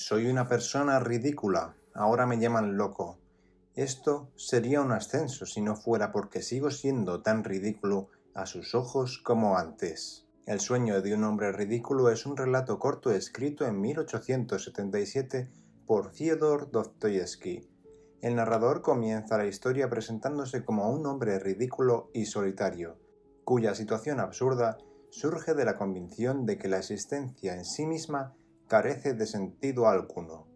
Soy una persona ridícula. Ahora me llaman loco. Esto sería un ascenso si no fuera porque sigo siendo tan ridículo a sus ojos como antes. El sueño de un hombre ridículo es un relato corto escrito en 1877 por Fyodor Dostoyevsky. El narrador comienza la historia presentándose como un hombre ridículo y solitario, cuya situación absurda surge de la convicción de que la existencia en sí misma carece de sentido alguno.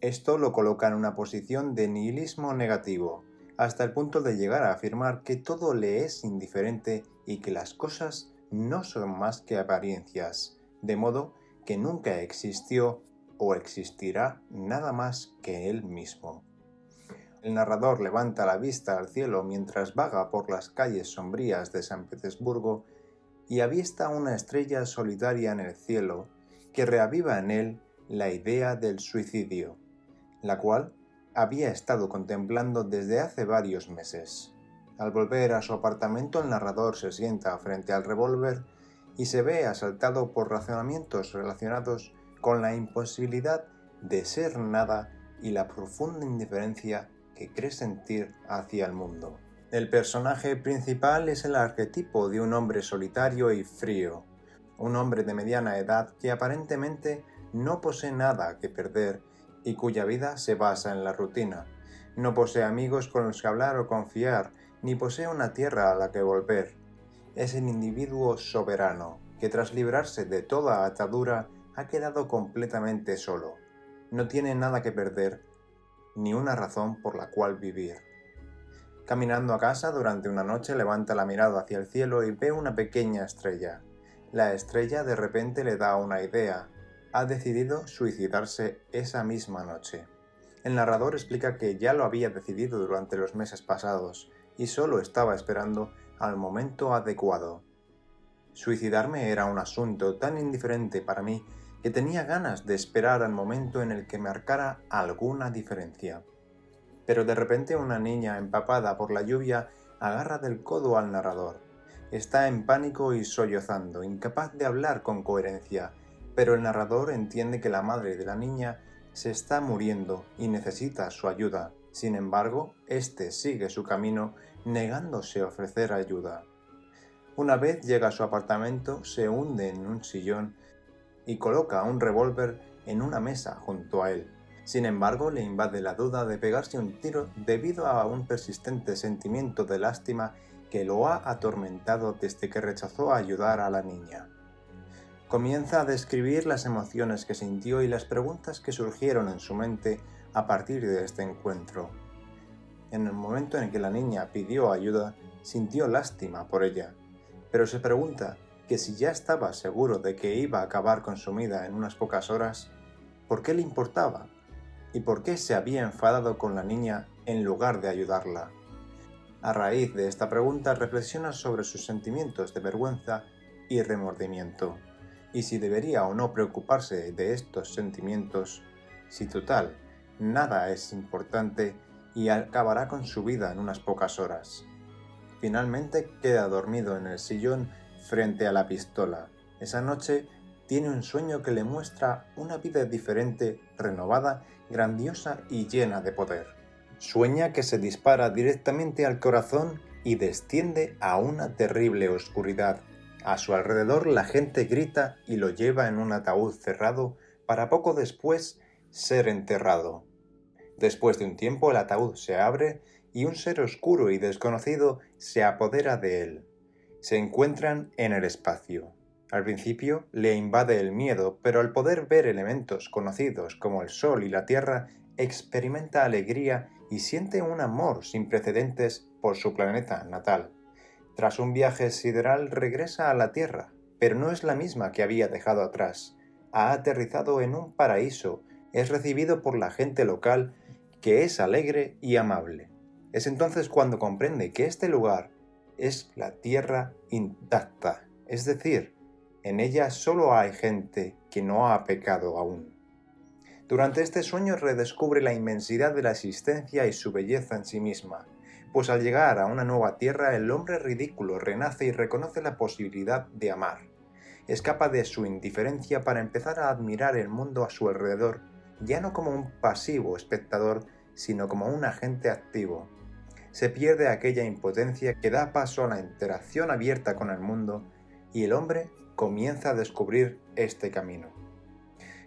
Esto lo coloca en una posición de nihilismo negativo, hasta el punto de llegar a afirmar que todo le es indiferente y que las cosas no son más que apariencias, de modo que nunca existió o existirá nada más que él mismo. El narrador levanta la vista al cielo mientras vaga por las calles sombrías de San Petersburgo y avista una estrella solitaria en el cielo que reaviva en él la idea del suicidio la cual había estado contemplando desde hace varios meses. Al volver a su apartamento el narrador se sienta frente al revólver y se ve asaltado por razonamientos relacionados con la imposibilidad de ser nada y la profunda indiferencia que cree sentir hacia el mundo. El personaje principal es el arquetipo de un hombre solitario y frío, un hombre de mediana edad que aparentemente no posee nada que perder y cuya vida se basa en la rutina. No posee amigos con los que hablar o confiar, ni posee una tierra a la que volver. Es el individuo soberano, que tras librarse de toda atadura ha quedado completamente solo. No tiene nada que perder, ni una razón por la cual vivir. Caminando a casa durante una noche levanta la mirada hacia el cielo y ve una pequeña estrella. La estrella de repente le da una idea, ha decidido suicidarse esa misma noche. El narrador explica que ya lo había decidido durante los meses pasados y solo estaba esperando al momento adecuado. Suicidarme era un asunto tan indiferente para mí que tenía ganas de esperar al momento en el que marcara alguna diferencia. Pero de repente una niña empapada por la lluvia agarra del codo al narrador. Está en pánico y sollozando, incapaz de hablar con coherencia, pero el narrador entiende que la madre de la niña se está muriendo y necesita su ayuda. Sin embargo, éste sigue su camino negándose a ofrecer ayuda. Una vez llega a su apartamento, se hunde en un sillón y coloca un revólver en una mesa junto a él. Sin embargo, le invade la duda de pegarse un tiro debido a un persistente sentimiento de lástima que lo ha atormentado desde que rechazó ayudar a la niña. Comienza a describir las emociones que sintió y las preguntas que surgieron en su mente a partir de este encuentro. En el momento en que la niña pidió ayuda, sintió lástima por ella, pero se pregunta que si ya estaba seguro de que iba a acabar consumida en unas pocas horas, ¿por qué le importaba? ¿Y por qué se había enfadado con la niña en lugar de ayudarla? A raíz de esta pregunta reflexiona sobre sus sentimientos de vergüenza y remordimiento y si debería o no preocuparse de estos sentimientos, si total, nada es importante y acabará con su vida en unas pocas horas. Finalmente queda dormido en el sillón frente a la pistola. Esa noche tiene un sueño que le muestra una vida diferente, renovada, grandiosa y llena de poder. Sueña que se dispara directamente al corazón y desciende a una terrible oscuridad a su alrededor la gente grita y lo lleva en un ataúd cerrado para poco después ser enterrado. Después de un tiempo el ataúd se abre y un ser oscuro y desconocido se apodera de él. Se encuentran en el espacio. Al principio le invade el miedo, pero al poder ver elementos conocidos como el Sol y la Tierra, experimenta alegría y siente un amor sin precedentes por su planeta natal. Tras un viaje sideral regresa a la Tierra, pero no es la misma que había dejado atrás. Ha aterrizado en un paraíso, es recibido por la gente local, que es alegre y amable. Es entonces cuando comprende que este lugar es la Tierra intacta, es decir, en ella solo hay gente que no ha pecado aún. Durante este sueño redescubre la inmensidad de la existencia y su belleza en sí misma, pues al llegar a una nueva tierra el hombre ridículo renace y reconoce la posibilidad de amar. Escapa de su indiferencia para empezar a admirar el mundo a su alrededor ya no como un pasivo espectador, sino como un agente activo. Se pierde aquella impotencia que da paso a la interacción abierta con el mundo y el hombre comienza a descubrir este camino.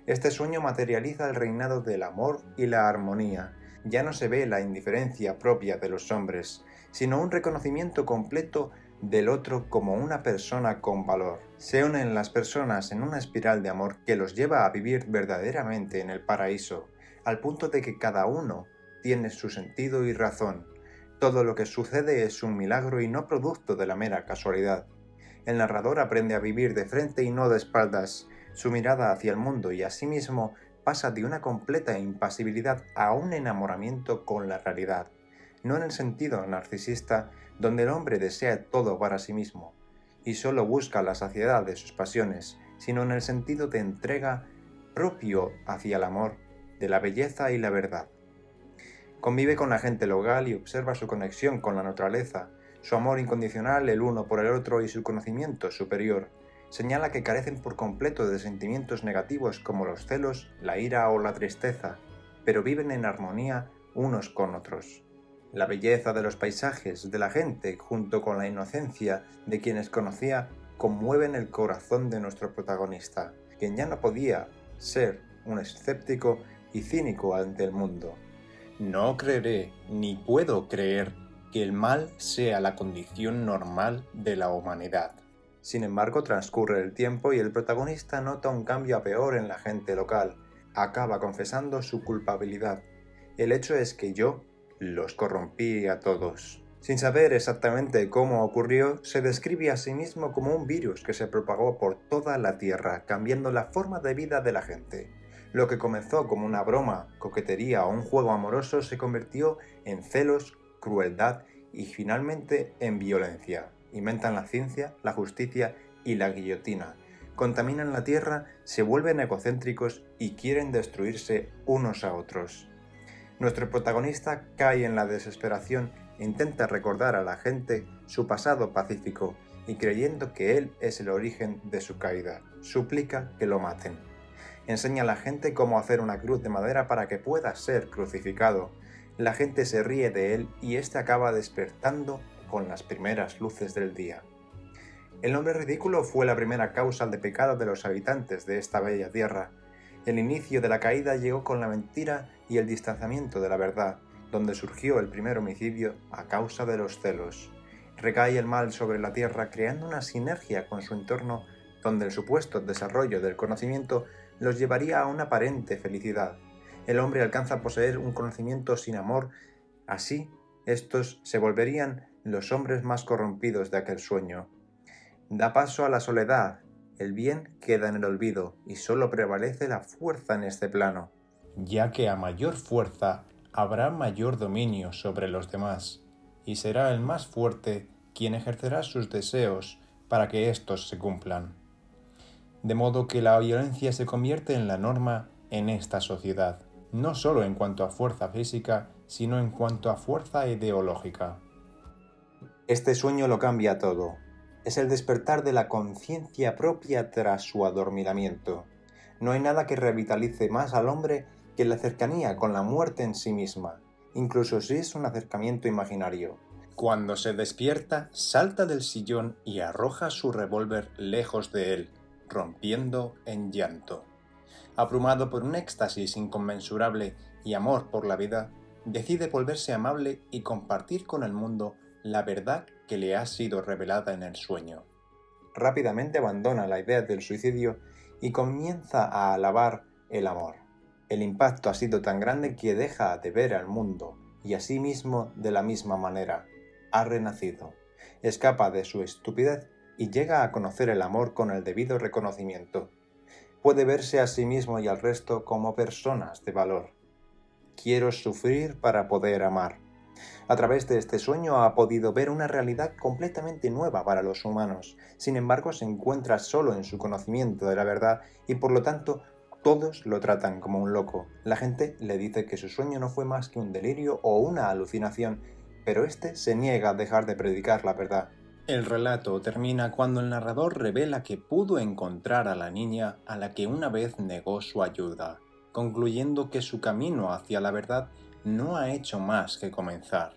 Este sueño materializa el reinado del amor y la armonía. Ya no se ve la indiferencia propia de los hombres, sino un reconocimiento completo del otro como una persona con valor. Se unen las personas en una espiral de amor que los lleva a vivir verdaderamente en el paraíso, al punto de que cada uno tiene su sentido y razón. Todo lo que sucede es un milagro y no producto de la mera casualidad. El narrador aprende a vivir de frente y no de espaldas. Su mirada hacia el mundo y a sí mismo pasa de una completa impasibilidad a un enamoramiento con la realidad, no en el sentido narcisista donde el hombre desea todo para sí mismo y solo busca la saciedad de sus pasiones, sino en el sentido de entrega propio hacia el amor, de la belleza y la verdad. Convive con la gente local y observa su conexión con la naturaleza, su amor incondicional el uno por el otro y su conocimiento superior. Señala que carecen por completo de sentimientos negativos como los celos, la ira o la tristeza, pero viven en armonía unos con otros. La belleza de los paisajes, de la gente, junto con la inocencia de quienes conocía, conmueven el corazón de nuestro protagonista, quien ya no podía ser un escéptico y cínico ante el mundo. No creeré, ni puedo creer, que el mal sea la condición normal de la humanidad. Sin embargo, transcurre el tiempo y el protagonista nota un cambio a peor en la gente local. Acaba confesando su culpabilidad. El hecho es que yo los corrompí a todos. Sin saber exactamente cómo ocurrió, se describe a sí mismo como un virus que se propagó por toda la Tierra, cambiando la forma de vida de la gente. Lo que comenzó como una broma, coquetería o un juego amoroso se convirtió en celos, crueldad y finalmente en violencia. Inventan la ciencia, la justicia y la guillotina. Contaminan la Tierra, se vuelven egocéntricos y quieren destruirse unos a otros. Nuestro protagonista cae en la desesperación intenta recordar a la gente su pasado pacífico y creyendo que él es el origen de su caída, suplica que lo maten. Enseña a la gente cómo hacer una cruz de madera para que pueda ser crucificado. La gente se ríe de él y éste acaba despertando con las primeras luces del día. El nombre ridículo fue la primera causa de pecado de los habitantes de esta bella tierra. El inicio de la caída llegó con la mentira y el distanciamiento de la verdad, donde surgió el primer homicidio a causa de los celos. Recae el mal sobre la tierra creando una sinergia con su entorno donde el supuesto desarrollo del conocimiento los llevaría a una aparente felicidad. El hombre alcanza a poseer un conocimiento sin amor, así estos se volverían los hombres más corrompidos de aquel sueño. Da paso a la soledad, el bien queda en el olvido y sólo prevalece la fuerza en este plano ya que a mayor fuerza habrá mayor dominio sobre los demás, y será el más fuerte quien ejercerá sus deseos para que éstos se cumplan. De modo que la violencia se convierte en la norma en esta sociedad, no solo en cuanto a fuerza física, sino en cuanto a fuerza ideológica. Este sueño lo cambia todo. Es el despertar de la conciencia propia tras su adormilamiento. No hay nada que revitalice más al hombre que la cercanía con la muerte en sí misma, incluso si es un acercamiento imaginario. Cuando se despierta, salta del sillón y arroja su revólver lejos de él, rompiendo en llanto. Abrumado por un éxtasis inconmensurable y amor por la vida, decide volverse amable y compartir con el mundo la verdad que le ha sido revelada en el sueño. Rápidamente abandona la idea del suicidio y comienza a alabar el amor. El impacto ha sido tan grande que deja de ver al mundo y a sí mismo de la misma manera. Ha renacido. Escapa de su estupidez y llega a conocer el amor con el debido reconocimiento. Puede verse a sí mismo y al resto como personas de valor. Quiero sufrir para poder amar. A través de este sueño ha podido ver una realidad completamente nueva para los humanos. Sin embargo, se encuentra solo en su conocimiento de la verdad y por lo tanto todos lo tratan como un loco. La gente le dice que su sueño no fue más que un delirio o una alucinación, pero este se niega a dejar de predicar la verdad. El relato termina cuando el narrador revela que pudo encontrar a la niña a la que una vez negó su ayuda. concluyendo que su camino hacia la verdad no ha hecho más que comenzar.